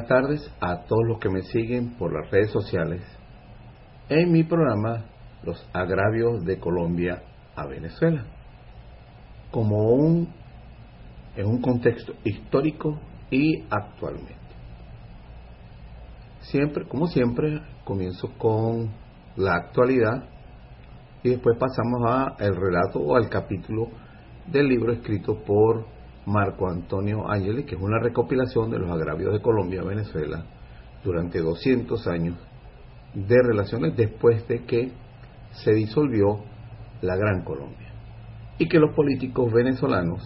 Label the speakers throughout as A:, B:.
A: buenas tardes a todos los que me siguen por las redes sociales en mi programa Los agravios de Colombia a Venezuela, como un en un contexto histórico y actualmente. Siempre, como siempre, comienzo con la actualidad y después pasamos a el relato o al capítulo del libro escrito por Marco Antonio Ángeles, que es una recopilación de los agravios de Colombia a Venezuela durante 200 años de relaciones después de que se disolvió la Gran Colombia. Y que los políticos venezolanos,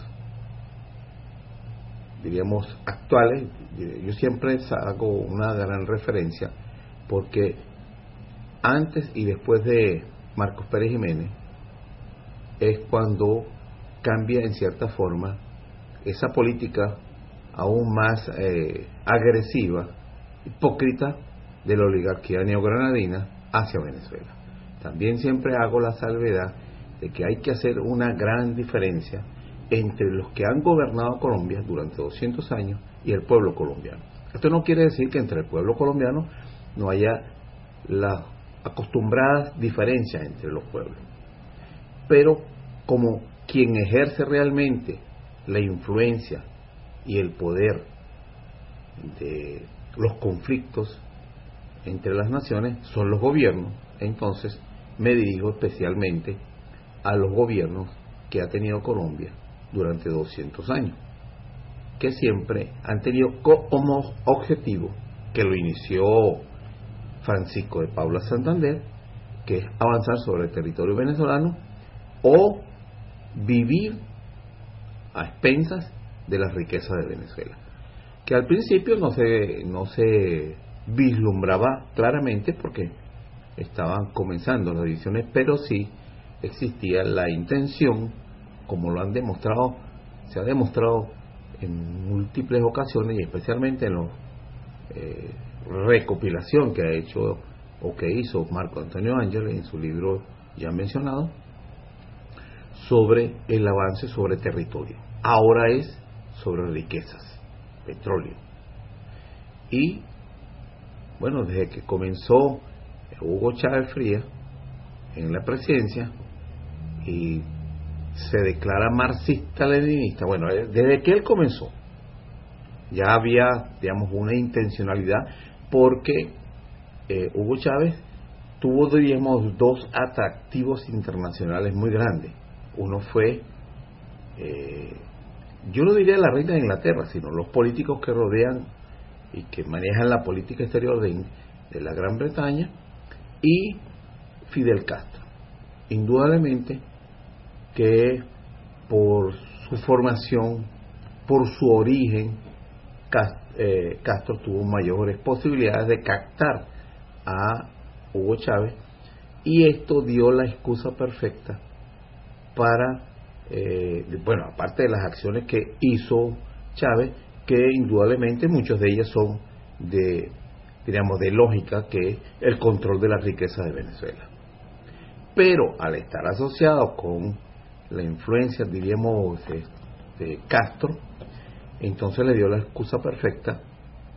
A: diríamos actuales, yo siempre hago una gran referencia porque antes y después de Marcos Pérez Jiménez es cuando cambia en cierta forma esa política aún más eh, agresiva, hipócrita de la oligarquía neogranadina hacia Venezuela. También siempre hago la salvedad de que hay que hacer una gran diferencia entre los que han gobernado Colombia durante 200 años y el pueblo colombiano. Esto no quiere decir que entre el pueblo colombiano no haya las acostumbradas diferencias entre los pueblos, pero como quien ejerce realmente la influencia y el poder de los conflictos entre las naciones son los gobiernos. Entonces me dirijo especialmente a los gobiernos que ha tenido Colombia durante 200 años, que siempre han tenido como objetivo, que lo inició Francisco de Paula Santander, que es avanzar sobre el territorio venezolano o vivir a expensas de las riquezas de Venezuela, que al principio no se, no se vislumbraba claramente porque estaban comenzando las divisiones, pero sí existía la intención, como lo han demostrado, se ha demostrado en múltiples ocasiones y especialmente en la eh, recopilación que ha hecho o que hizo Marco Antonio Ángeles en su libro ya mencionado, sobre el avance sobre territorio. Ahora es sobre riquezas, petróleo. Y bueno, desde que comenzó Hugo Chávez Frías en la presidencia y se declara marxista-leninista, bueno, eh, desde que él comenzó ya había, digamos, una intencionalidad porque eh, Hugo Chávez tuvo, digamos, dos atractivos internacionales muy grandes. Uno fue, eh, yo no diría la reina de Inglaterra, sino los políticos que rodean y que manejan la política exterior de, de la Gran Bretaña, y Fidel Castro. Indudablemente que por su formación, por su origen, eh, Castro tuvo mayores posibilidades de captar a Hugo Chávez y esto dio la excusa perfecta para, eh, bueno, aparte de las acciones que hizo Chávez, que indudablemente muchas de ellas son de, diríamos, de lógica, que es el control de la riqueza de Venezuela. Pero al estar asociado con la influencia, diríamos, de, de Castro, entonces le dio la excusa perfecta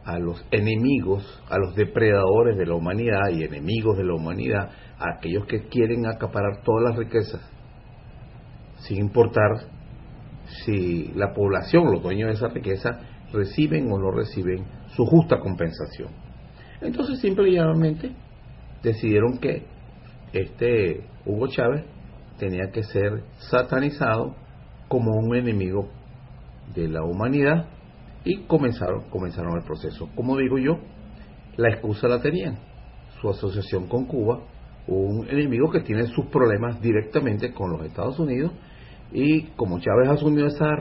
A: a los enemigos, a los depredadores de la humanidad y enemigos de la humanidad, a aquellos que quieren acaparar todas las riquezas, sin importar si la población, los dueños de esa riqueza, reciben o no reciben su justa compensación. Entonces, simple y llanamente, decidieron que este Hugo Chávez tenía que ser satanizado como un enemigo de la humanidad y comenzaron, comenzaron el proceso. Como digo yo, la excusa la tenían. Su asociación con Cuba, un enemigo que tiene sus problemas directamente con los Estados Unidos y como Chávez asumió esa,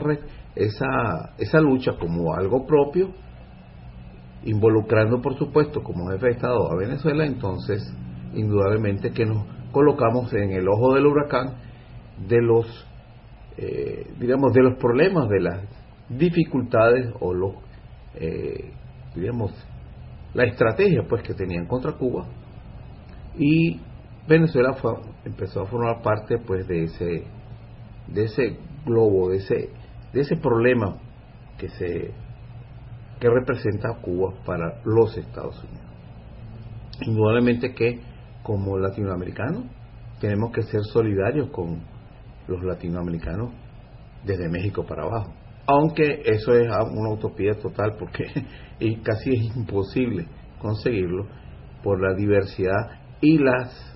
A: esa, esa lucha como algo propio, involucrando por supuesto como jefe de Estado a Venezuela, entonces indudablemente que nos colocamos en el ojo del huracán de los, eh, digamos, de los problemas, de las dificultades o los, eh, digamos, la estrategia pues que tenían contra Cuba. Y Venezuela fue, empezó a formar parte pues de ese de ese globo, de ese de ese problema que se que representa Cuba para los Estados Unidos. Indudablemente que como latinoamericanos tenemos que ser solidarios con los latinoamericanos desde México para abajo. Aunque eso es una utopía total porque casi es imposible conseguirlo por la diversidad y las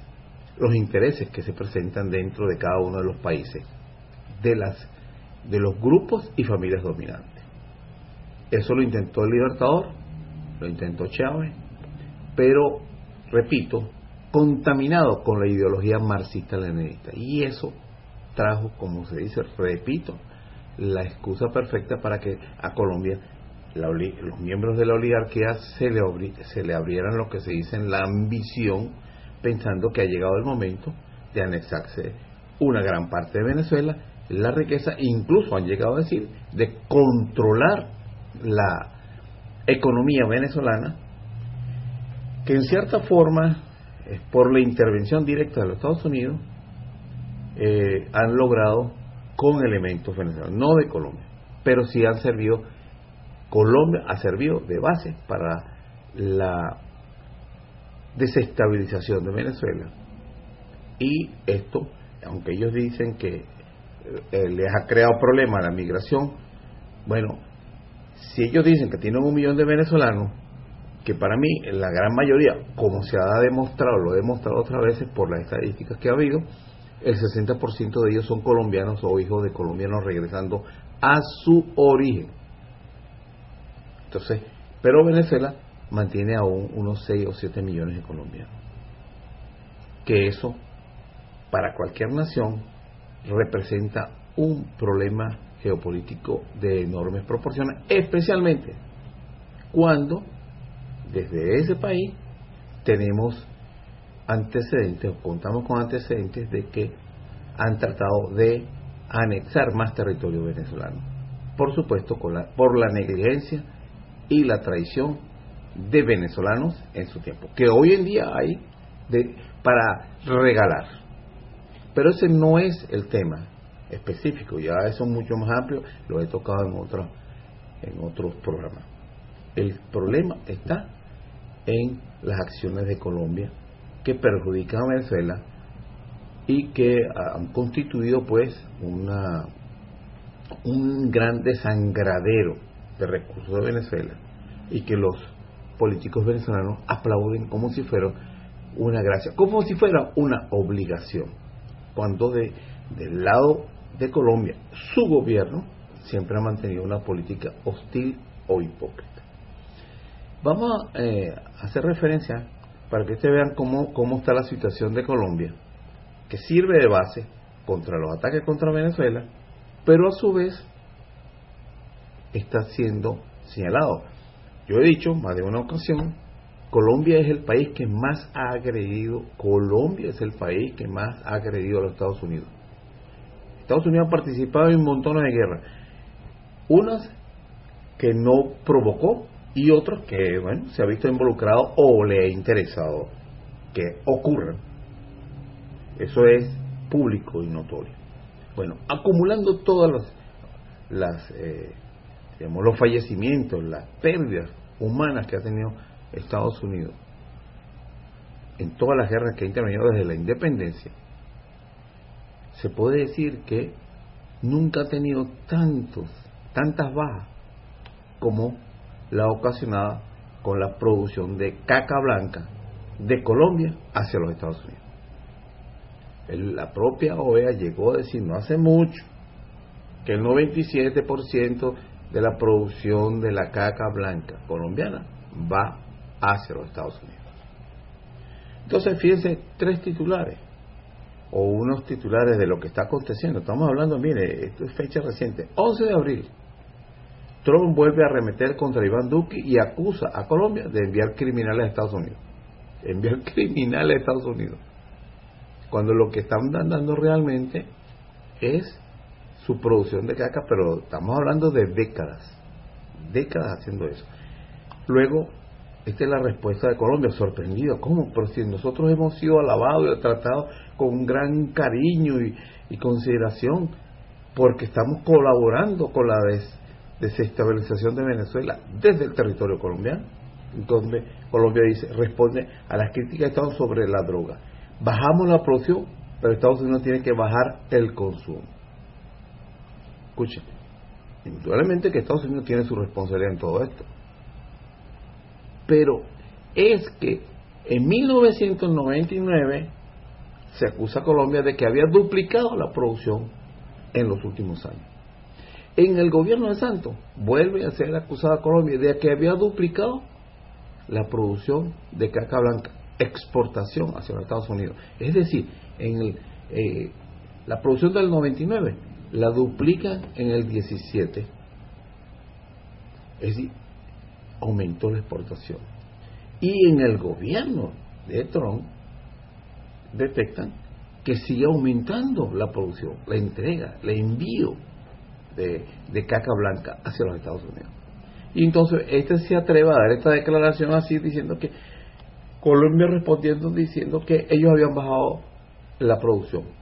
A: los intereses que se presentan dentro de cada uno de los países de las de los grupos y familias dominantes. Eso lo intentó el Libertador, lo intentó Chávez, pero repito, contaminado con la ideología marxista-leninista. Y eso trajo, como se dice, repito, la excusa perfecta para que a Colombia los miembros de la oligarquía se le, se le abrieran lo que se dice en la ambición, pensando que ha llegado el momento de anexarse una gran parte de Venezuela, la riqueza, incluso han llegado a decir, de controlar la economía venezolana, que en cierta forma por la intervención directa de los Estados Unidos, eh, han logrado con elementos venezolanos, no de Colombia, pero sí han servido, Colombia ha servido de base para la desestabilización de Venezuela. Y esto, aunque ellos dicen que eh, les ha creado problemas la migración, bueno, si ellos dicen que tienen un millón de venezolanos, que para mí la gran mayoría, como se ha demostrado, lo he demostrado otras veces por las estadísticas que ha habido, el 60% de ellos son colombianos o hijos de colombianos regresando a su origen. Entonces, pero Venezuela mantiene aún unos 6 o 7 millones de colombianos. Que eso, para cualquier nación, representa un problema geopolítico de enormes proporciones, especialmente cuando desde ese país tenemos antecedentes, o contamos con antecedentes de que han tratado de anexar más territorio venezolano. Por supuesto, con la, por la negligencia y la traición de venezolanos en su tiempo, que hoy en día hay para regalar. Pero ese no es el tema específico, ya eso es mucho más amplio, lo he tocado en, otros en otros programas. El problema está en las acciones de Colombia que perjudican a Venezuela y que han constituido pues una un gran desangradero de recursos de Venezuela y que los políticos venezolanos aplauden como si fuera una gracia, como si fuera una obligación, cuando de, del lado de Colombia su gobierno siempre ha mantenido una política hostil o hipócrita. Vamos eh, a hacer referencia para que ustedes vean cómo, cómo está la situación de Colombia, que sirve de base contra los ataques contra Venezuela, pero a su vez está siendo señalado. Yo he dicho más de una ocasión, Colombia es el país que más ha agredido, Colombia es el país que más ha agredido a los Estados Unidos. Estados Unidos ha participado en montón de guerras, unas que no provocó y otros que bueno, se ha visto involucrado o le ha interesado que ocurran. Eso es público y notorio. Bueno, acumulando todas las, las eh, digamos, los fallecimientos, las pérdidas humanas que ha tenido Estados Unidos en todas las guerras que ha intervenido desde la independencia, se puede decir que nunca ha tenido tantos, tantas bajas como la ocasionada con la producción de caca blanca de Colombia hacia los Estados Unidos. la propia OEA llegó a decir no hace mucho que el 97% de la producción de la caca blanca colombiana va hacia los Estados Unidos. Entonces, fíjense, tres titulares, o unos titulares de lo que está aconteciendo. Estamos hablando, mire, esto es fecha reciente, 11 de abril. Trump vuelve a arremeter contra Iván Duque y acusa a Colombia de enviar criminales a Estados Unidos. Enviar criminales a Estados Unidos. Cuando lo que están dando realmente es su producción de caca, pero estamos hablando de décadas, décadas haciendo eso. Luego, esta es la respuesta de Colombia, sorprendido, ¿cómo? Pero si nosotros hemos sido alabados y tratados con gran cariño y, consideración, porque estamos colaborando con la desestabilización de Venezuela desde el territorio colombiano. Entonces, Colombia dice, responde a las críticas de Estados sobre la droga. Bajamos la producción, pero Estados Unidos tiene que bajar el consumo. Escuchen, indudablemente que Estados Unidos tiene su responsabilidad en todo esto. Pero es que en 1999 se acusa a Colombia de que había duplicado la producción en los últimos años. En el gobierno de Santos vuelve a ser acusada a Colombia de que había duplicado la producción de caca blanca, exportación hacia los Estados Unidos. Es decir, en eh, la producción del 99 la duplican en el 17. Es decir, aumentó la exportación. Y en el gobierno de Trump detectan que sigue aumentando la producción, la entrega, el envío de, caca blanca hacia los Estados Unidos. Y entonces este se atreve a dar esta declaración así diciendo que Colombia respondiendo diciendo que ellos habían bajado la producción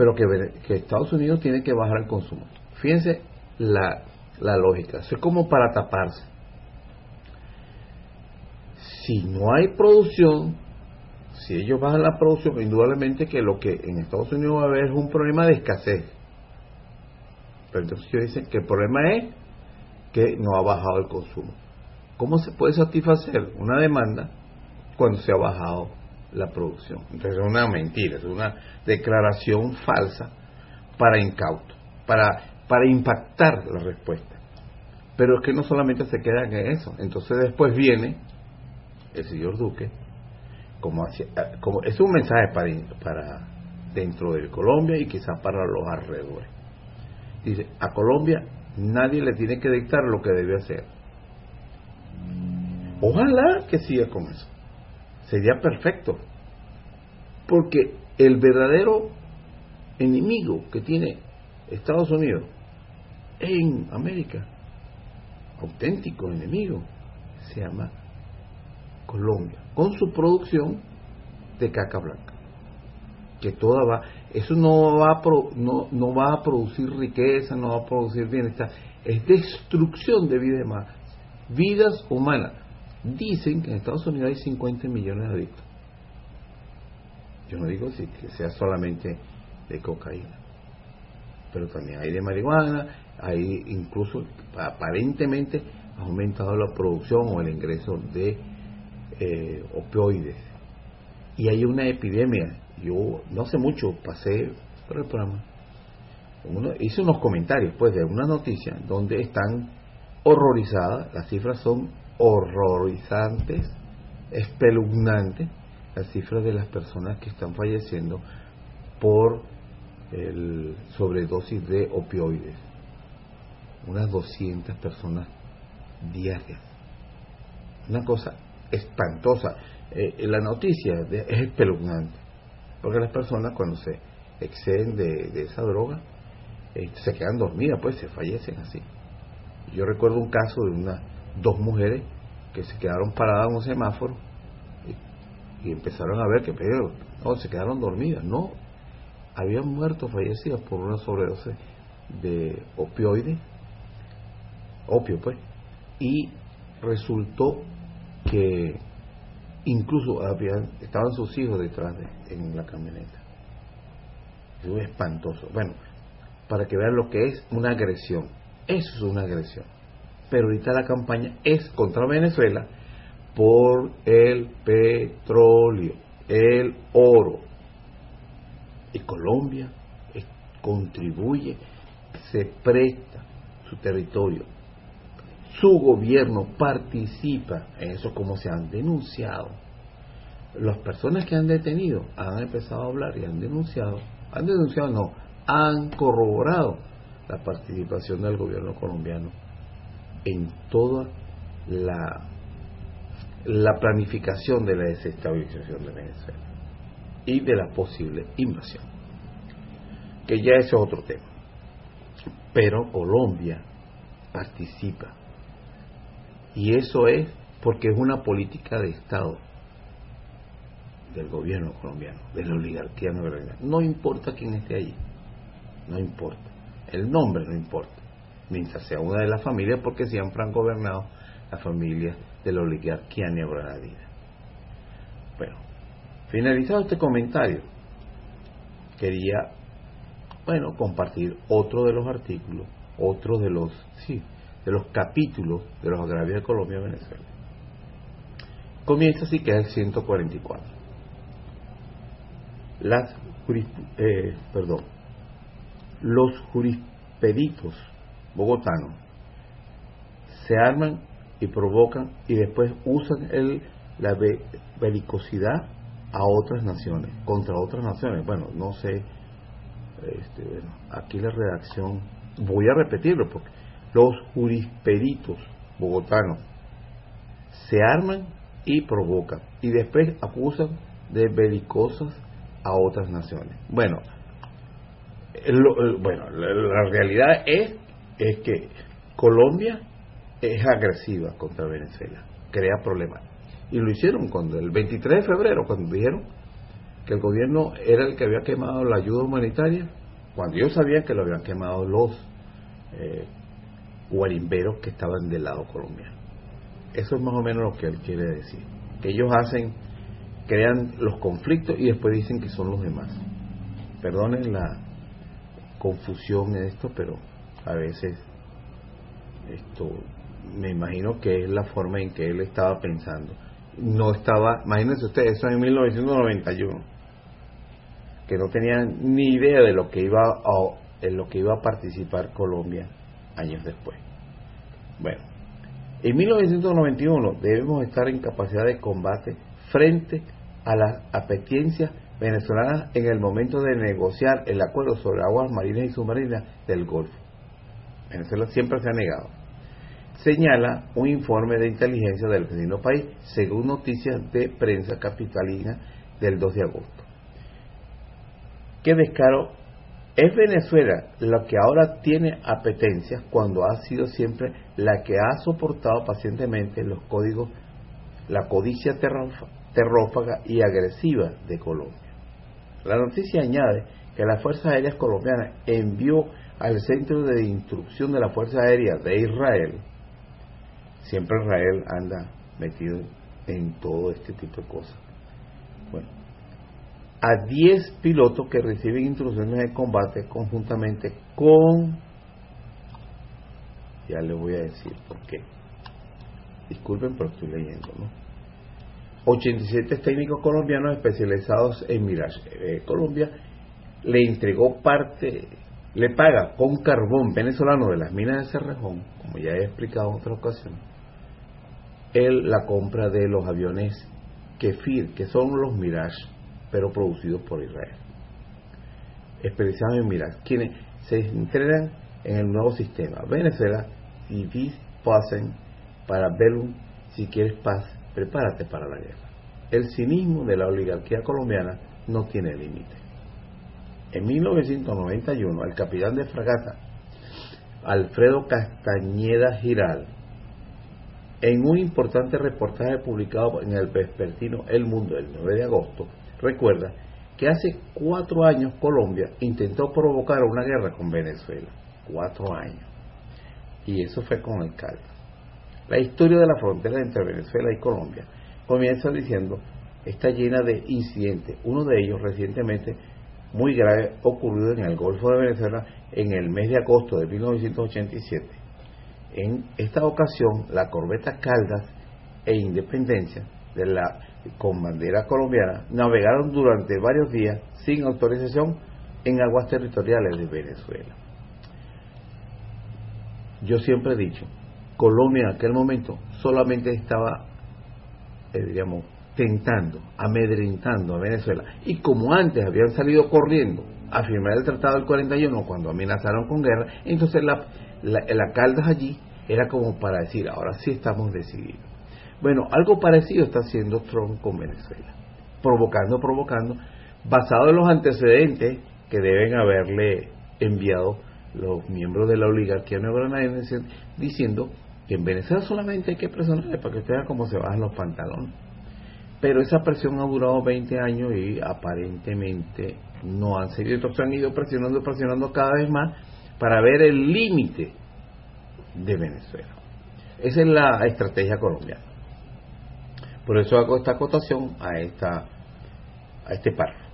A: pero que, Estados Unidos tiene que bajar el consumo. Fíjense la, la lógica, es como para taparse. Si no hay producción, si ellos bajan la producción, indudablemente que lo que en Estados Unidos va a haber es un problema de escasez. Pero entonces ellos dicen que el problema es que no ha bajado el consumo. ¿Cómo se puede satisfacer una demanda cuando se ha bajado la producción. Entonces es una mentira, es una declaración falsa para incauto, para, para impactar la respuesta. Pero es que no solamente se queda en eso, entonces después viene el señor Duque, como, hacia, como es un mensaje para, para dentro de Colombia y quizás para los alrededores. Dice, a Colombia nadie le tiene que dictar lo que debe hacer. Ojalá que siga con eso sería perfecto. Porque el verdadero enemigo que tiene Estados Unidos en América, auténtico enemigo, se llama Colombia, con su producción de caca blanca. Que toda va, eso no va a, no, no va a producir riqueza, no va a producir bienestar, es destrucción de vidas vidas humanas. Dicen que en Estados Unidos hay 50 millones de adictos. Yo no digo si que sea solamente de cocaína, pero también hay de marihuana, hay incluso aparentemente ha aumentado la producción o el ingreso de eh, opioides. Y hay una epidemia. Yo no hace mucho pasé por el programa, hice unos comentarios pues de una noticia donde están horrorizadas, las cifras son horrorizantes, espeluznantes, las cifras de las personas que están falleciendo por el sobredosis de opioides. Unas 200 personas diarias. Una cosa espantosa. Eh, la noticia es espeluznante, porque las personas cuando se exceden de, esa droga eh, se quedan dormidas, pues se fallecen así. Yo recuerdo un caso de una dos mujeres que se quedaron paradas en un semáforo y, empezaron a ver que pero, no, se quedaron dormidas. No, habían muerto, fallecidas por una sobredosis de opioides, opio pues, y resultó que incluso habían, estaban sus hijos detrás de, en la camioneta. Eso es espantoso. Bueno, para que vean lo que es una agresión. Eso es una agresión. Pero ahorita la campaña es contra Venezuela por el petróleo, el oro. Y Colombia contribuye, se presta su territorio. Su gobierno participa en eso como se han denunciado. Las personas que han detenido han empezado a hablar y han denunciado, han denunciado no, han corroborado la participación del gobierno colombiano en toda la, la planificación de la desestabilización de Venezuela y de la posible invasión, que ya es otro tema. Pero Colombia participa y eso es porque es una política de Estado del gobierno colombiano, de la oligarquía no No importa quién esté allí, no importa. El nombre no importa. Mientras sea una de las familias, porque siempre han gobernado las familias de la oligarquía neogranadina. Bueno, finalizado este comentario, quería, bueno, compartir otro de los artículos, otro de los, sí, de los capítulos de los agravios de Colombia y Venezuela. Comienza así que es el 144. Las eh, perdón, los jurispeditos bogotanos se arman y provocan y después usan el, la belicosidad a otras naciones, contra otras naciones. Bueno, no sé, este, bueno, aquí la redacción, voy a repetirlo porque los jurispeditos bogotanos se arman y provocan y después acusan de belicosas a otras naciones. Bueno, bueno, la, realidad es, es que Colombia es agresiva contra Venezuela, crea problemas. Y lo hicieron cuando el 23 de febrero, cuando dijeron que el gobierno era el que había quemado la ayuda humanitaria, cuando ellos sabían que lo habían quemado los eh, guarimberos que estaban del lado colombiano. Eso es más o menos lo que él quiere decir. Que ellos hacen, crean los conflictos y después dicen que son los demás. Perdonen la, confusión en esto, pero a veces esto me imagino que es la forma en que él estaba pensando. No estaba, imagínense ustedes, eso en 1991, que no tenían ni idea de lo que iba a, en lo que iba a participar Colombia años después. Bueno, en 1991 debemos estar en capacidad de combate frente a las apetencias venezolana en el momento de negociar el acuerdo sobre aguas marinas y submarinas del Golfo. Venezuela siempre se ha negado. Señala un informe de inteligencia del vecino país, según noticias de prensa capitalina del 2 de agosto. Qué descaro es Venezuela la que ahora tiene apetencias cuando ha sido siempre la que ha soportado pacientemente los códigos, la codicia terrófaga y agresiva de Colombia. La noticia añade que la Fuerza Aérea Colombiana envió al Centro de Instrucción de la Fuerza Aérea de Israel, siempre Israel anda metido en todo este tipo de cosas, a 10 pilotos que reciben instrucciones de combate conjuntamente con, ya les voy a decir por qué, disculpen pero estoy leyendo, ¿no? 87 técnicos colombianos especializados en Mirage. Eh, Colombia le entregó parte, le paga con carbón venezolano de las minas de Cerrejón, como ya he explicado en otra ocasión, él la compra de los aviones Kefir, que son los Mirage, pero producidos por Israel. Especializados en Mirage, quienes se entrenan en el nuevo sistema. Venezuela, y pasen para Belum, si quieres paz, prepárate para la guerra. El cinismo de la oligarquía colombiana no tiene límite. En 1991, el capitán de fragata Alfredo Castañeda Giral, en un importante reportaje publicado en el vespertino El Mundo el 9 de agosto, recuerda que hace cuatro años Colombia intentó provocar una guerra con Venezuela. Cuatro años. Y eso fue con el CAL. La historia de la frontera entre Venezuela y Colombia comienza diciendo está llena de incidentes. Uno de ellos recientemente muy grave ocurrido en el Golfo de Venezuela en el mes de agosto de 1987. En esta ocasión, la corbeta Caldas e Independencia de la con bandera colombiana navegaron durante varios días sin autorización en aguas territoriales de Venezuela. Yo siempre he dicho, Colombia en aquel momento solamente estaba, eh, tentando, amedrentando a Venezuela. Y como antes habían salido corriendo a firmar el Tratado del 41 cuando amenazaron con guerra, entonces la, la Caldas allí era como para decir, ahora sí estamos decididos. Bueno, algo parecido está haciendo Trump con Venezuela, provocando, provocando, basado en los antecedentes que deben haberle enviado los miembros de la oligarquía neogranadiense, diciendo que en Venezuela solamente hay que presionarle para que usted vea cómo se bajan los pantalones. Pero esa presión ha durado 20 años y aparentemente no han seguido. Entonces han ido presionando, presionando cada vez más para ver el límite de Venezuela. Esa es la estrategia colombiana. Por eso hago esta acotación a esta a este párrafo.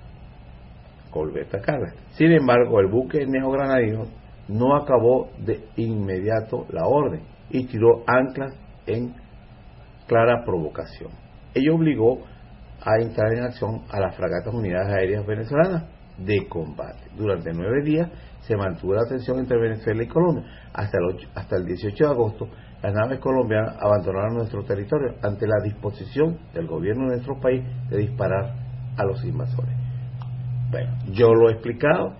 A: Colbeta Carla. Sin embargo, el buque neogranadino no acabó de inmediato la orden y tiró anclas en clara provocación. Ello obligó a entrar en acción a las fragatas unidades aéreas venezolanas de combate. Durante nueve días se mantuvo la tensión entre Venezuela y Colombia. Hasta el, 8, hasta el 18 de agosto, las naves colombianas abandonaron nuestro territorio ante la disposición del gobierno de nuestro país de disparar a los invasores. Bueno, yo lo he explicado.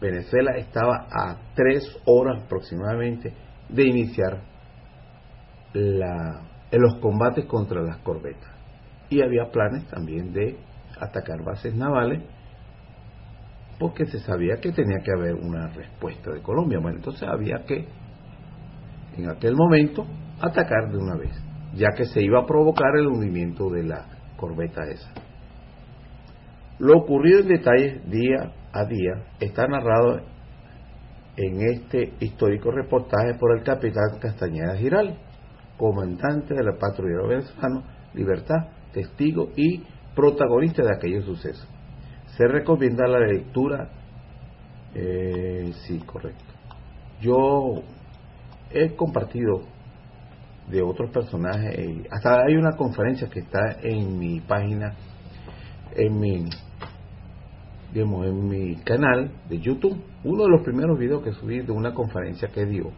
A: Venezuela estaba a tres horas aproximadamente de iniciar la, en los combates contra las corbetas. Y había planes también de atacar bases navales porque se sabía que tenía que haber una respuesta de Colombia. Bueno, entonces había que, en aquel momento, atacar de una vez, ya que se iba a provocar el hundimiento de la corbeta esa. Lo ocurrido en detalle día a día está narrado en este histórico reportaje por el capitán Castañeda Giral, comandante del patrullero venezolano Libertad, testigo y protagonista de aquellos sucesos se recomienda la lectura. Eh, sí, correcto. Yo he compartido de otros personajes, hasta hay una conferencia que está en mi página, en mi, digamos, en mi canal de YouTube. Uno de los primeros videos que subí de una conferencia que dio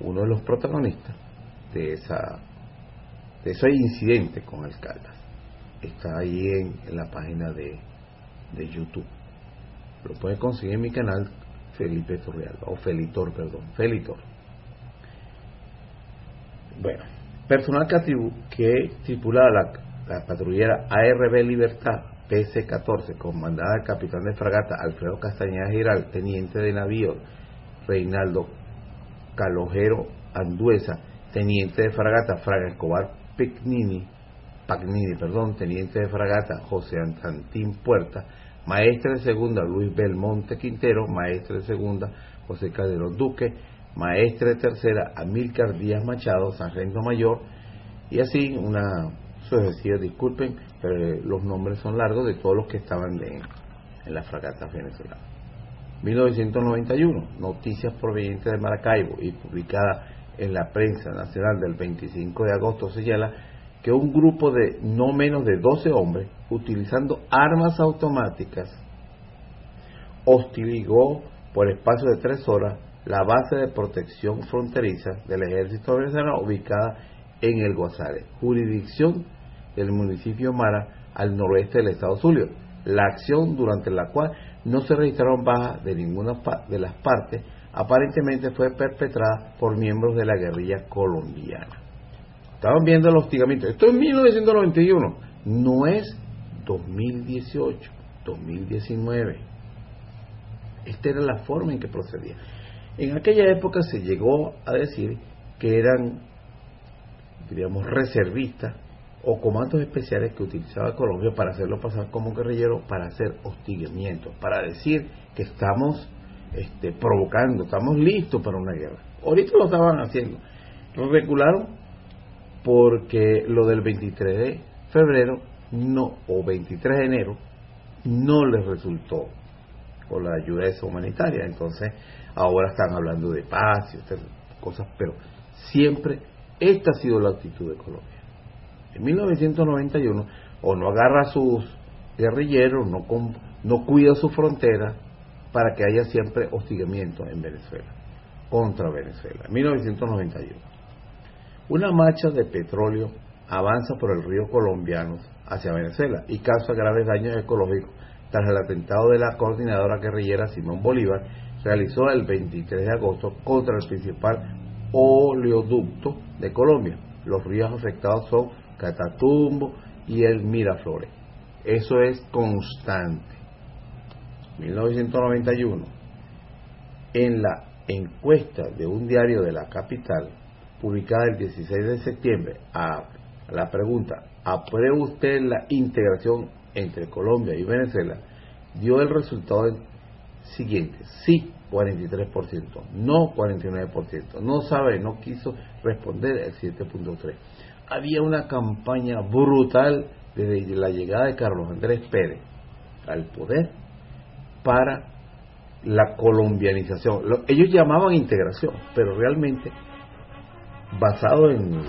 A: uno de los protagonistas de esa de ese incidente con el Caldas. Está ahí en, en la página de, de YouTube. Lo puedes conseguir en mi canal Felipe Torrealba, o Felitor, perdón, Felitor. Bueno, personal que, que tripulaba la, la patrullera ARB Libertad PC-14, comandada del capitán de fragata Alfredo Castañeda Giral, teniente de navío Reinaldo Calojero Anduesa, teniente de fragata Fraga Escobar Pignini, Pagnini, perdón, teniente de fragata José Antantín Puerta, maestre de segunda Luis Belmonte Quintero, maestre de segunda José Calderón Duque, maestre de tercera Amílcar Díaz Machado, sargento mayor, y así una sucesiva, disculpen, pero los nombres son largos de todos los que estaban en las fragatas venezolanas. 1991, noticias provenientes de Maracaibo y publicada en la prensa nacional del 25 de agosto señala que un grupo de no menos de 12 hombres, utilizando armas automáticas, hostigó por espacio de tres horas la base de protección fronteriza del ejército venezolano ubicada en el Guasare, jurisdicción del municipio Mara al noroeste del estado Zulia. La acción durante la cual no se registraron bajas de ninguna de las partes aparentemente fue perpetrada por miembros de la guerrilla colombiana. Estaban viendo el hostigamiento. Esto es 1991. No es 2018, 2019. Esta era la forma en que procedía. En aquella época se llegó a decir que eran, diríamos, reservistas o comandos especiales que utilizaba Colombia para hacerlo pasar como guerrillero, para hacer hostigamiento, para decir que estamos este, provocando, estamos listos para una guerra. Ahorita lo estaban haciendo. Lo regularon porque lo del 23 de febrero no o 23 de enero no les resultó con la ayuda esa humanitaria. Entonces, ahora están hablando de paz y otras cosas, pero siempre esta ha sido la actitud de Colombia. En 1991, o no agarra a sus guerrilleros, no, no cuida su frontera para que haya siempre hostigamiento en Venezuela, contra Venezuela. 1991. Una marcha de petróleo avanza por el río colombiano hacia Venezuela y causa graves daños ecológicos tras el atentado de la coordinadora guerrillera Simón Bolívar realizó el 23 de agosto contra el principal oleoducto de Colombia. Los ríos afectados son Catatumbo y el Miraflores. Eso es constante. 1991. En la encuesta de un diario de la capital, publicada el 16 de septiembre, a la pregunta, ¿aprueba usted la integración entre Colombia y Venezuela? dio el resultado siguiente, sí, 43%, no 49%, no sabe, no quiso responder el 7.3%. Había una campaña brutal desde la llegada de Carlos Andrés Pérez al poder para la colombianización. ellos llamaban integración, pero realmente basado en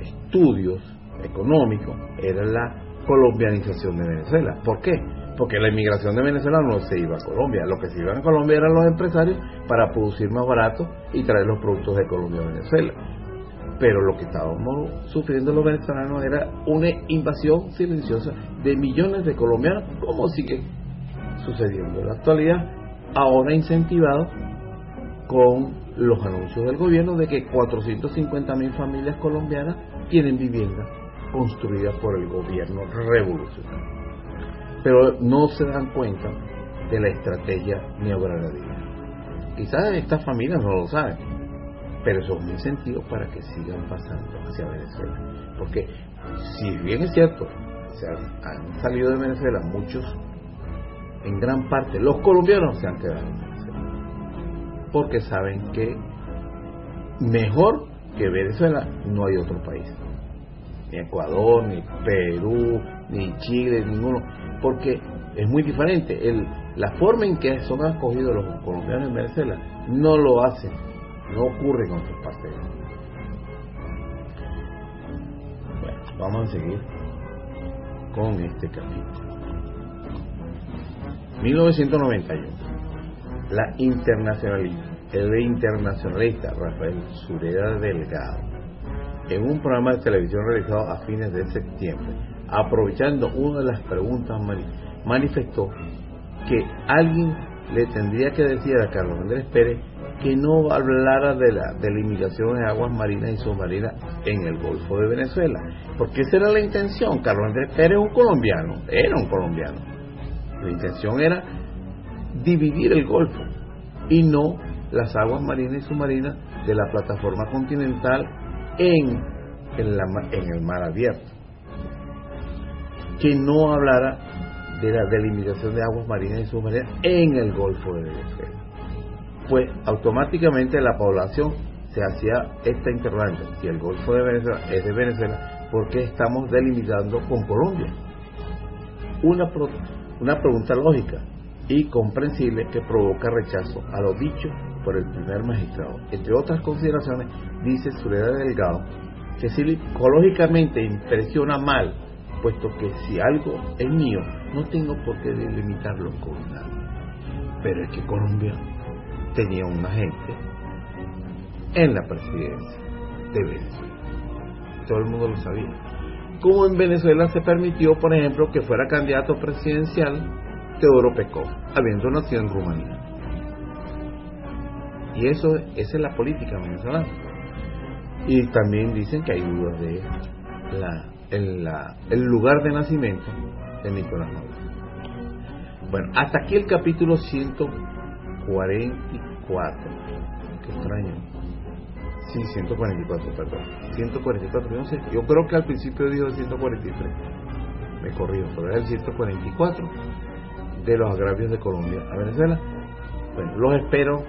A: estudios económicos era la colombianización de Venezuela. ¿Por qué? Porque la inmigración de Venezuela no se iba a Colombia. Lo que se iba a Colombia eran los empresarios para producir más barato y traer los productos de Colombia a Venezuela. Pero lo que estábamos sufriendo los venezolanos era una invasión silenciosa de millones de colombianos, como sigue sucediendo en la actualidad, ahora incentivado con los anuncios del gobierno de que 450 mil familias colombianas tienen vivienda construida por el gobierno revolucionario. Pero no se dan cuenta de la estrategia neogranadina. Quizás estas familias no lo saben, pero son un incentivo para que sigan pasando hacia Venezuela. Porque si bien es cierto, se han, salido de Venezuela muchos, en gran parte los colombianos se han quedado en Venezuela. Porque saben que mejor que Venezuela no hay otro país ni Ecuador, ni Perú, ni Chile, ninguno, porque es muy diferente. El, la forma en que son acogidos los colombianos en Venezuela no lo hacen, no ocurre partes del mundo. Bueno, vamos a seguir con este capítulo. 1991. La internacionalista, el internacionalista Rafael Sureda Delgado en un programa de televisión realizado a fines de septiembre, aprovechando una de las preguntas, manifestó que alguien le tendría que decir a Carlos Andrés Pérez que no hablara de la delimitación de aguas marinas y submarinas en el Golfo de Venezuela, porque esa era la intención. Carlos Andrés Pérez es un colombiano, era un colombiano. La intención era dividir el Golfo y no las aguas marinas y submarinas de la plataforma continental en, en, el mar abierto. Que no hablara de la delimitación de aguas marinas y submarinas en el Golfo de Venezuela. Pues automáticamente la población se hacía esta interrogante, si el Golfo de Venezuela es de Venezuela, ¿por qué estamos delimitando con Colombia? Una, una pregunta lógica y comprensible que provoca rechazo a lo dicho por el primer magistrado. Entre otras consideraciones, dice Sureda Delgado que psicológicamente impresiona mal, puesto que si algo es mío, no tengo por qué delimitarlo con nadie. Pero es que Colombia tenía un agente en la presidencia de Venezuela. Todo el mundo lo sabía. Como en Venezuela se permitió, por ejemplo, que fuera candidato presidencial Teodoro Pecó, habiendo nacido en Rumanía. Y eso, esa es la política venezolana. Y también dicen que hay dudas de la, el, la, el lugar de nacimiento de Nicolás Maduro. Bueno, hasta aquí el capítulo 144. Qué extraño. Sí, 144, perdón. 144, yo no sé. Yo creo que al principio dijo 143. Me corrijo, pero es el 144 de los agravios de Colombia a Venezuela. Bueno, los espero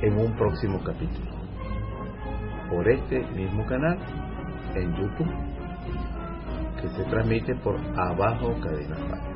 A: en un próximo capítulo. Por este mismo canal en YouTube que se transmite por Abajo Cadena Radio.